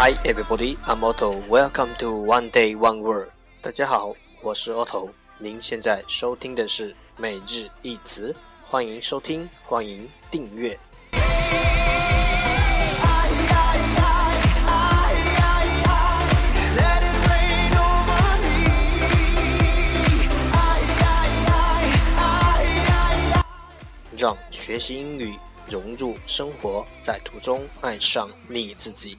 Hi everybody, I'm Otto. Welcome to One Day One Word. 大家好，我是 Otto。您现在收听的是每日一词，欢迎收听，欢迎订阅。让学习英语融入生活，在途中爱上你自己。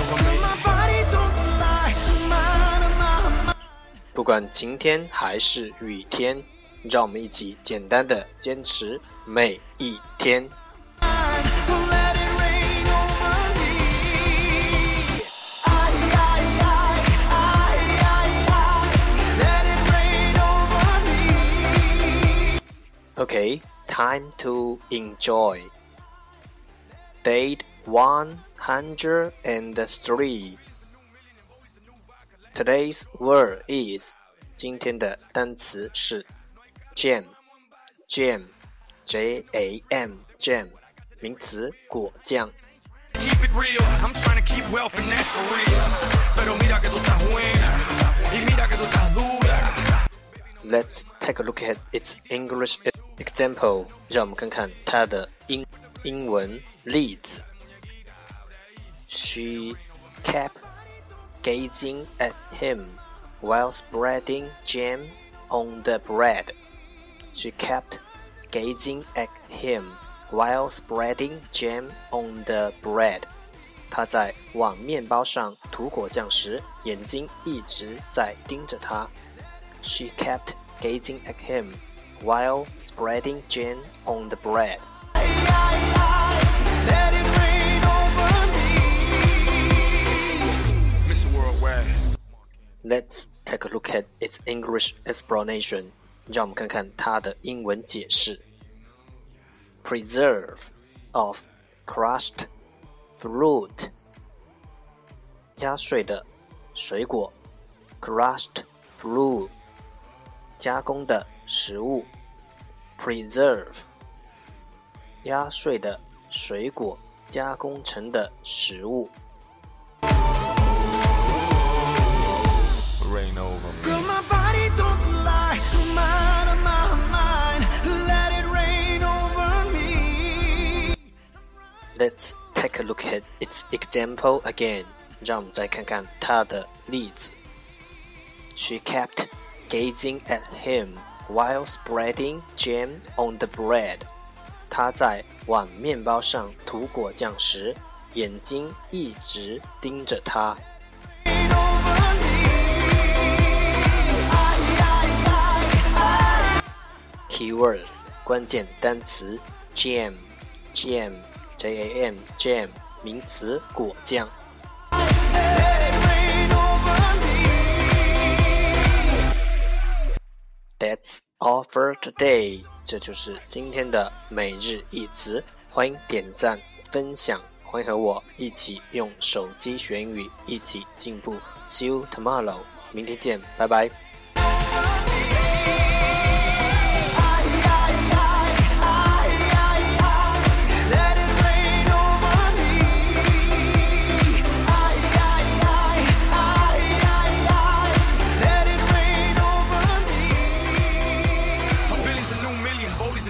不管晴天还是雨天，让我们一起简单的坚持每一天。Okay, time to enjoy. Date one hundred and three. Today's word is 今天的单词是 jam, jam, J A M, jam 名词果酱。Let's take a look at its English example. 让我们看看它的英英文例子。She kept gazing at him while spreading jam on the bread. She kept gazing at him while spreading jam on the bread. 她在往面包上涂果酱时，眼睛一直在盯着他。She kept gazing at him while spreading jam on the bread. Let's take a look at its English explanation. 让我们看看它的英文解释。Preserve of crushed fruit，压碎的水果，crushed fruit，加工的食物，preserve，压碎的水果加工成的食物。 Let's take a look at its example again. 让我们再看看它的例子。She kept gazing at him while spreading jam on the bread. 她在往面包上涂果酱时，眼睛一直盯着他。 Keywords 关键单词 jam jam J A M jam 名词果酱。That's all for today。这就是今天的每日一词。欢迎点赞分享，欢迎和我一起用手机学英语，一起进步。See you tomorrow。明天见，拜拜。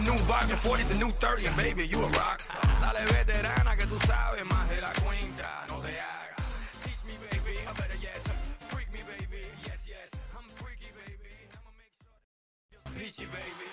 new vibe, in '40s and new 30, and baby, you a rockstar. Dale veterana que tú sabes más de la cuenta, no te. Teach me, baby, I better yes. Freak me, baby, yes, yes. I'm freaky, baby. I'ma make sure. Peachy, baby.